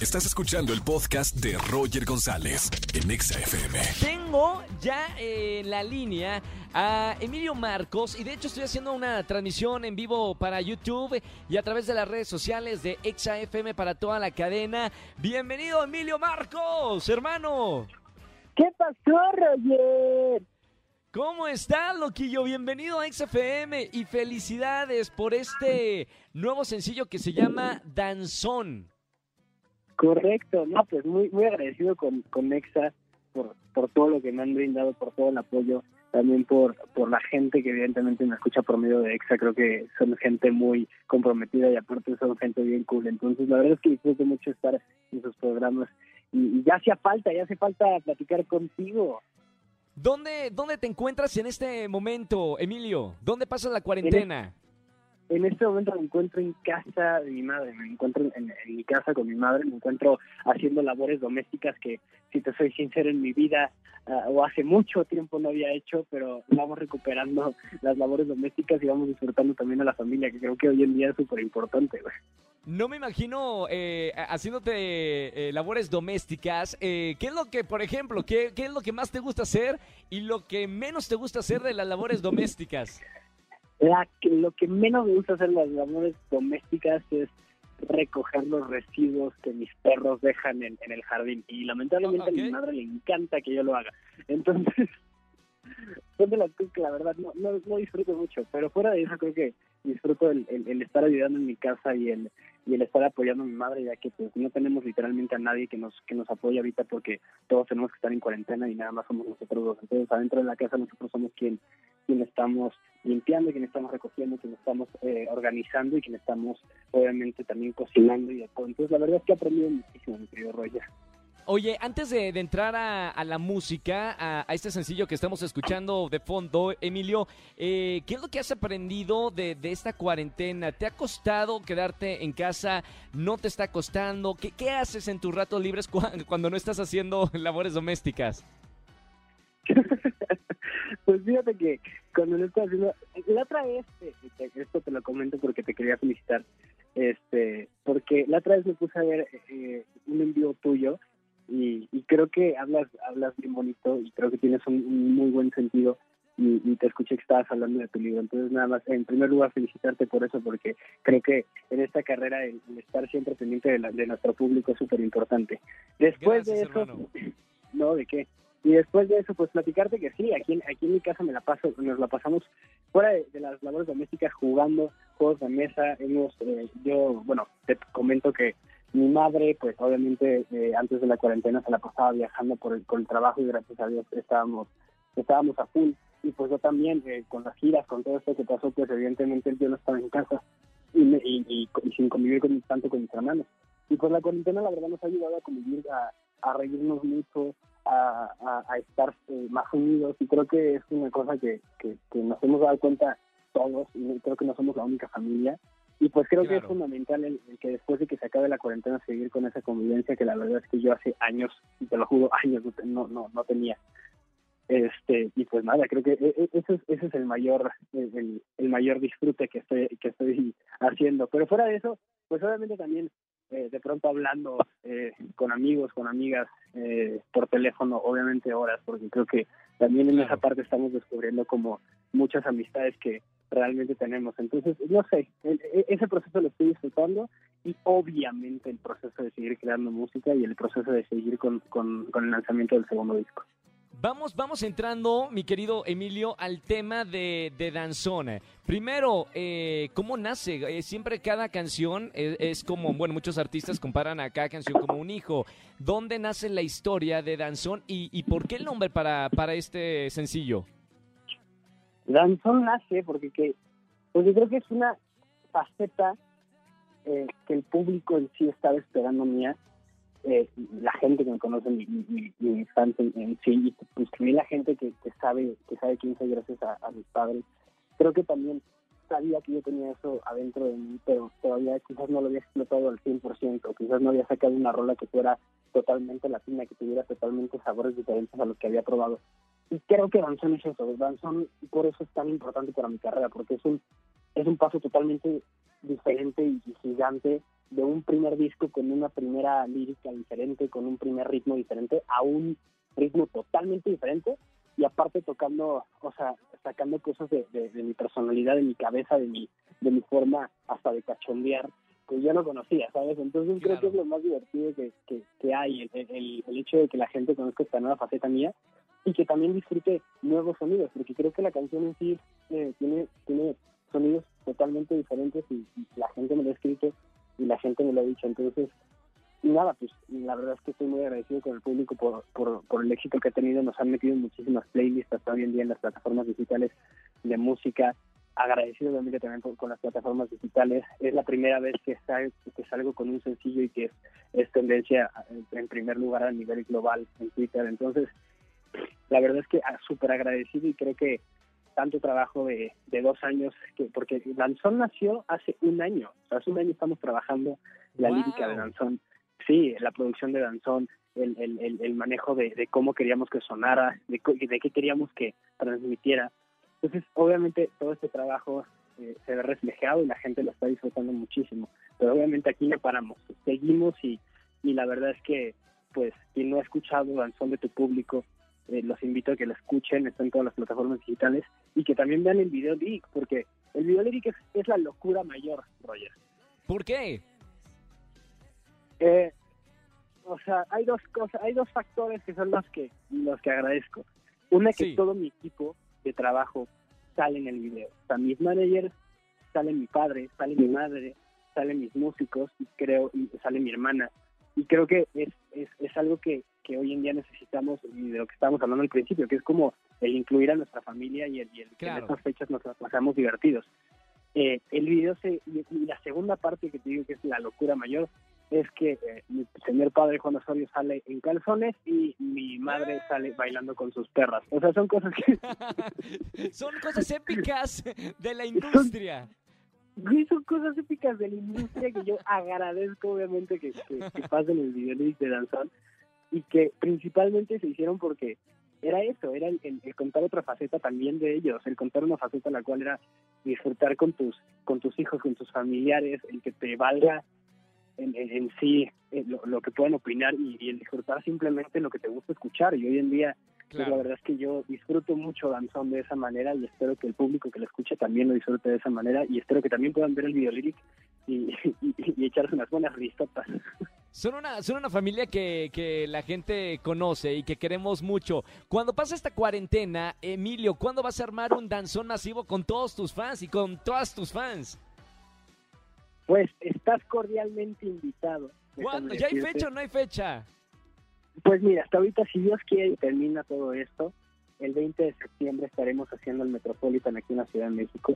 Estás escuchando el podcast de Roger González en Exa FM. Tengo ya en la línea a Emilio Marcos y de hecho estoy haciendo una transmisión en vivo para YouTube y a través de las redes sociales de Exa FM para toda la cadena. Bienvenido Emilio Marcos, hermano. ¿Qué pasó, Roger? ¿Cómo estás, loquillo? Bienvenido a XFM y felicidades por este nuevo sencillo que se llama Danzón. Correcto, no, pues muy muy agradecido con, con Exa por, por todo lo que me han brindado, por todo el apoyo, también por, por la gente que evidentemente me escucha por medio de Exa, creo que son gente muy comprometida y aparte son gente bien cool, entonces la verdad es que disfruto mucho estar en sus programas y, y ya hacía falta, ya hace falta platicar contigo. ¿Dónde, ¿Dónde te encuentras en este momento, Emilio? ¿Dónde pasas la cuarentena? En este momento me encuentro en casa de mi madre, me encuentro en, mi casa con mi madre, me encuentro haciendo labores domésticas que, si te soy sincero, en mi vida ah, o hace mucho tiempo no había hecho, pero vamos recuperando las labores domésticas y vamos disfrutando también a la familia, que creo que hoy en día es súper importante. No me imagino eh, haciéndote eh, labores domésticas. Eh, ¿Qué es lo que, por ejemplo, qué, qué es lo que más te gusta hacer y lo que menos te gusta hacer de las labores domésticas? La que, lo que menos me gusta hacer las labores domésticas es recoger los residuos que mis perros dejan en, en el jardín. Y lamentablemente a mi madre le encanta que yo lo haga. Entonces, son de las cosas que la verdad no, no, disfruto mucho. Pero fuera de eso creo que disfruto el, el, estar ayudando en mi casa y el, y el estar apoyando a mi madre, ya que pues no tenemos literalmente a nadie que nos, que nos apoye ahorita porque todos tenemos que estar en cuarentena y nada más somos nosotros dos. Entonces adentro de la casa nosotros somos quien quien estamos limpiando, quien estamos recogiendo, quien estamos eh, organizando y quien estamos obviamente también cocinando y de. Entonces la verdad es que he aprendido muchísimo, mi querido Roger. Oye, antes de, entrar a, la música, a, este sencillo que estamos escuchando de fondo, Emilio, eh, ¿qué es lo que has aprendido de, esta cuarentena? ¿Te ha costado quedarte en casa? ¿No te está costando? ¿Qué, qué haces en tus ratos libres cua- cuando no estás haciendo labores domésticas? pues fíjate que cuando lo estoy haciendo, la otra vez, eh, te- esto te lo comento porque te quería felicitar, este, porque la otra vez me puse a ver eh, un envío tuyo y, y creo que hablas hablas bien bonito y creo que tienes un, un muy buen sentido y, y te escuché que estabas hablando de tu libro. Entonces, nada más, en primer lugar, felicitarte por eso, porque creo que en esta carrera el, el estar siempre pendiente de, la- de nuestro público es súper importante. Después de eso, hermano. no, ¿de qué? Y después de eso, pues platicarte que sí, aquí, en- aquí en mi casa me la paso, nos la pasamos fuera de, de las labores domésticas jugando juegos de mesa. Hemos, eh, yo, bueno, te comento que mi madre, pues obviamente eh, antes de la cuarentena se la pasaba viajando por el, trabajo y gracias a Dios estábamos, estábamos a full. Y pues yo también, eh, con las giras, con todo esto que pasó, pues evidentemente yo no estaba en casa y, me- y, y- sin convivir con, tanto con mis hermanos. Y pues la cuarentena la verdad nos ha ayudado a convivir, a, a reírnos mucho, a, estar eh, más unidos y creo que es una cosa que, que nos hemos dado cuenta todos y creo que no somos la única familia y pues creo que es fundamental el, el que después de que se acabe la cuarentena seguir con esa convivencia que la verdad es que yo hace años, y te lo juro, años no, no, no, tenía. Este, y pues nada, creo que e- e- ese es, ese es el mayor el, el- mayor disfrute que estoy que estoy haciendo. Pero fuera de eso, pues obviamente también eh, de pronto hablando eh, con amigos, con amigas, eh, por teléfono, obviamente horas, porque creo que también en esa parte estamos descubriendo como muchas amistades que realmente tenemos. Entonces, no sé, el- e- ese proceso lo estoy disfrutando y obviamente el proceso de seguir creando música y el proceso de seguir con, con, el lanzamiento del segundo disco. Vamos, vamos entrando, mi querido Emilio, al tema de, de Danzón. Primero, eh, ¿cómo nace? Eh, siempre cada canción es, es como, bueno, muchos artistas comparan a cada canción como un hijo. ¿Dónde nace la historia de Danzón y, y por qué el nombre para, para este sencillo? Danzón nace porque que, porque creo que es una faceta eh, que el público en sí estaba esperando mía, eh, la gente que me conoce, mi, mi, mi- fans en, en sí, y pues también la gente que, que sabe que sabe quién soy gracias a, a mis padres. Creo que también sabía que yo tenía eso adentro de mí, pero todavía quizás no lo había explotado al 100%, quizás no había sacado una rola que fuera totalmente latina, que tuviera totalmente sabores diferentes a los que había probado. Y creo que Danzón es eso, Danzón por eso es tan importante para mi carrera, porque es un, es un paso totalmente diferente y gigante de un primer disco con una primera lírica diferente, con un primer ritmo diferente, a un ritmo totalmente diferente y aparte tocando, o sea, sacando cosas de, mi personalidad, de mi cabeza, de mi, de mi forma hasta de cachondear, que yo no conocía, ¿sabes? Entonces creo que es lo más divertido que, que, hay, el, el, hecho de que la gente conozca esta nueva faceta mía y que también disfrute nuevos sonidos, porque creo que la canción en sí eh, tiene, tiene sonidos totalmente diferentes y, la gente me lo ha escrito y la gente me lo ha dicho. Entonces, nada, pues la verdad es que estoy muy agradecido con el público por, por, el éxito que ha tenido. Nos han metido en muchísimas playlists hasta hoy en día en las plataformas digitales de música. Agradecido también también con las plataformas digitales. Es la primera vez que, salgo, que salgo con un sencillo y que es, es tendencia en primer lugar a nivel global en Twitter. Entonces, la verdad es que ah, súper agradecido y creo que tanto trabajo de, dos años, que porque Danzón nació hace un año, hace un año estamos trabajando la lírica de Danzón, sí, la producción de Danzón, el, el, el, manejo de, cómo queríamos que sonara, de, de qué queríamos que transmitiera. Entonces, obviamente, todo este trabajo eh, se ve reflejado y la gente lo está disfrutando muchísimo, pero obviamente aquí no paramos, seguimos y, y la verdad es que, pues, quien no ha escuchado Danzón de tu público, eh, los invito a que lo escuchen, está en todas las plataformas digitales y que también vean el video lyric, porque el video lyric es, la locura mayor, Roger. ¿Por qué? Eh, o sea, hay dos cosas, hay dos factores que son los que los que agradezco. Una es que todo mi equipo de trabajo sale en el video. O sea, mis managers, sale mi padre, sale mi madre, salen mis músicos y creo y sale mi hermana y creo que es, es, es algo que, que, hoy en día necesitamos y de lo que estábamos hablando al principio, que es como el incluir a nuestra familia y el, y el que en estas fechas nos pasamos divertidos. Eh, el video se, y, la segunda parte que te digo que es la locura mayor es que eh, mi señor padre Juan Osorio sale en calzones y mi madre sale bailando con sus perras. O sea, son cosas que... son cosas épicas de la industria son cosas épicas de la industria que yo agradezco obviamente que, que, pasen el video de Danzón y que principalmente se hicieron porque era eso, era el, contar otra faceta también de ellos, el contar una faceta la cual era disfrutar con tus con tus hijos, con tus familiares, el que te valga en, en, sí eh, lo, que pueden opinar y, y, el disfrutar simplemente lo que te gusta escuchar. Y hoy en día la verdad es que yo disfruto mucho danzón de esa manera y espero que el público que lo escuche también lo disfrute de esa manera y espero que también puedan ver el video lyric y, echarse unas buenas ristotas. Son una, son una familia que, que la gente conoce y que queremos mucho. Cuando pasa esta cuarentena, Emilio, ¿cuándo vas a armar un danzón masivo con todos tus fans y con todas tus fans? Pues estás cordialmente invitado. ¿Cuándo? ¿Ya hay fecha o no hay fecha? Pues mira, hasta ahorita, si Dios quiere y termina todo esto, el 20 de septiembre estaremos haciendo el Metropolitan aquí en la Ciudad de México.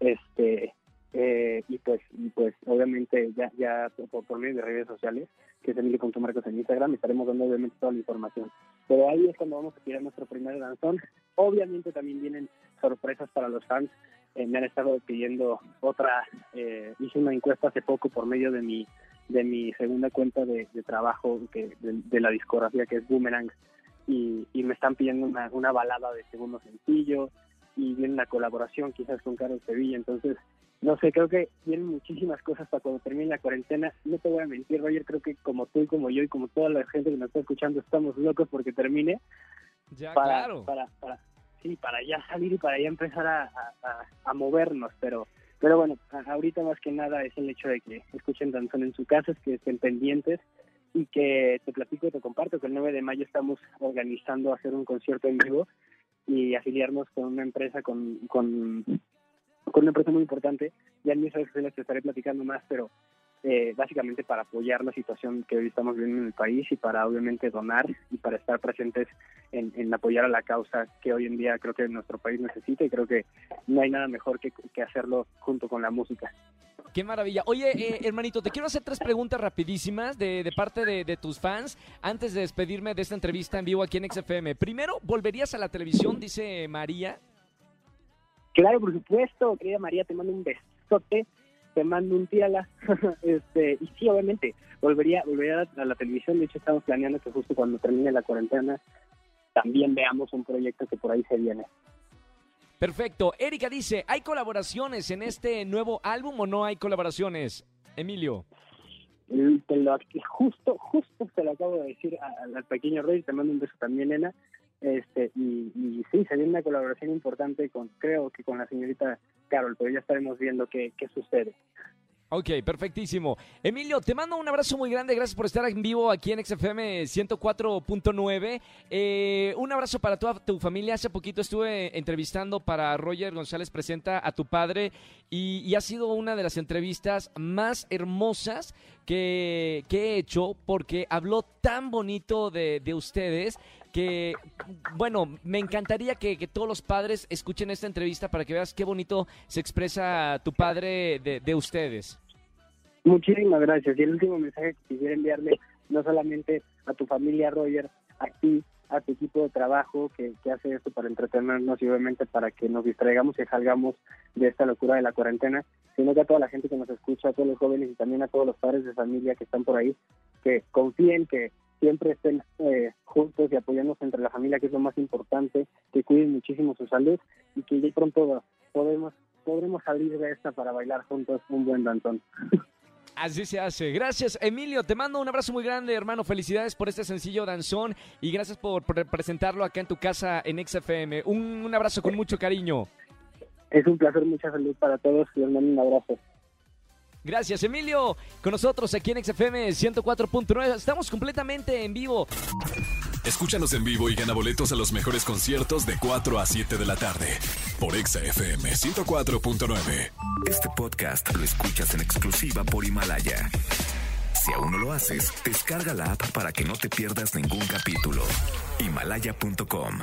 Este, eh, y pues y pues obviamente ya ya por, medio de redes sociales que es Emilio.marcos en Instagram estaremos dando obviamente toda la información. Pero ahí es cuando vamos a tirar nuestro primer danzón. Obviamente también vienen sorpresas para los fans. Eh, me han estado pidiendo otra eh, hice una encuesta hace poco por medio de mi de mi segunda cuenta de, trabajo que, de, la discografía que es Boomerang. Y, me están pidiendo una, una, balada de segundo sencillo y viene una colaboración quizás con Carlos Sevilla. Entonces no sé creo que vienen muchísimas cosas para cuando termine la cuarentena. No te voy a mentir Roger creo que como tú y como yo y como toda la gente que nos está escuchando estamos locos porque termine ya para, para, para sí para ya salir y para ya empezar a, a movernos pero pero bueno, ahorita más que nada es el hecho de que escuchen danzón en su casa, que estén pendientes y que te platico y te comparto que el 9 de mayo estamos organizando hacer un concierto en vivo y afiliarnos con una empresa con, con, con una empresa muy importante. Ya en mis redes sociales estaré platicando más, pero eh, básicamente para apoyar la situación que hoy estamos viviendo en el país y para obviamente donar y para estar presentes en, apoyar a la causa que hoy en día creo que nuestro país necesita y creo que no hay nada mejor que, hacerlo junto con la música. Qué maravilla. Oye, eh, hermanito, te quiero hacer tres preguntas rapidísimas de, de parte de, de, tus fans antes de despedirme de esta entrevista en vivo aquí en XFM. Primero, ¿volverías a la televisión? Dice María. Claro, por supuesto, querida María, te mando un besote te mando un tírala. este, y sí, obviamente, volvería, volvería a la televisión. De hecho, estamos planeando que justo cuando termine la cuarentena también veamos un proyecto que por ahí se viene. Perfecto. Erika dice, ¿hay colaboraciones en este nuevo álbum o no hay colaboraciones? Emilio. Te lo, justo, justo te lo acabo de decir al pequeño Rey, te mando un beso también, nena. Este, y, y sí, se una colaboración importante con, creo que con la señorita Carol, pero ya estaremos viendo qué, qué sucede. Ok, perfectísimo. Emilio, te mando un abrazo muy grande. Gracias por estar en vivo aquí en XFM 104.9. Eh, un abrazo para toda tu familia. Hace poquito estuve entrevistando para Roger González Presenta a tu padre y, ha sido una de las entrevistas más hermosas que, he hecho porque habló tan bonito de, de ustedes que, bueno, me encantaría que, todos los padres escuchen esta entrevista para que veas qué bonito se expresa tu padre de, ustedes. Muchísimas gracias. Y el último mensaje que quisiera enviarle, no solamente a tu familia, Roger, a ti, a tu equipo de trabajo que, que, hace esto para entretenernos y obviamente para que nos distraigamos y salgamos de esta locura de la cuarentena, sino que a toda la gente que nos escucha, a todos los jóvenes y también a todos los padres de familia que están por ahí, que confíen que siempre estén eh, juntos y apoyarnos entre la familia, que es lo más importante, que cuiden muchísimo su salud y que ya pronto podemos, podremos salir de esta para bailar juntos un buen danzón. Así se hace. Gracias, Emilio. Te mando un abrazo muy grande, hermano. Felicidades por este sencillo danzón y gracias por, presentarlo acá en tu casa en XFM. Un, un abrazo con mucho cariño. Es un placer, mucha salud para todos. Les mando un abrazo. Gracias, Emilio. Con nosotros aquí en XFM 104.9. Estamos completamente en vivo. Escúchanos en vivo y gana boletos a los mejores conciertos de 4 a 7 de la tarde por XFM 104.9. Este podcast lo escuchas en exclusiva por Himalaya. Si aún no lo haces, descarga la app para que no te pierdas ningún capítulo. Himalaya.com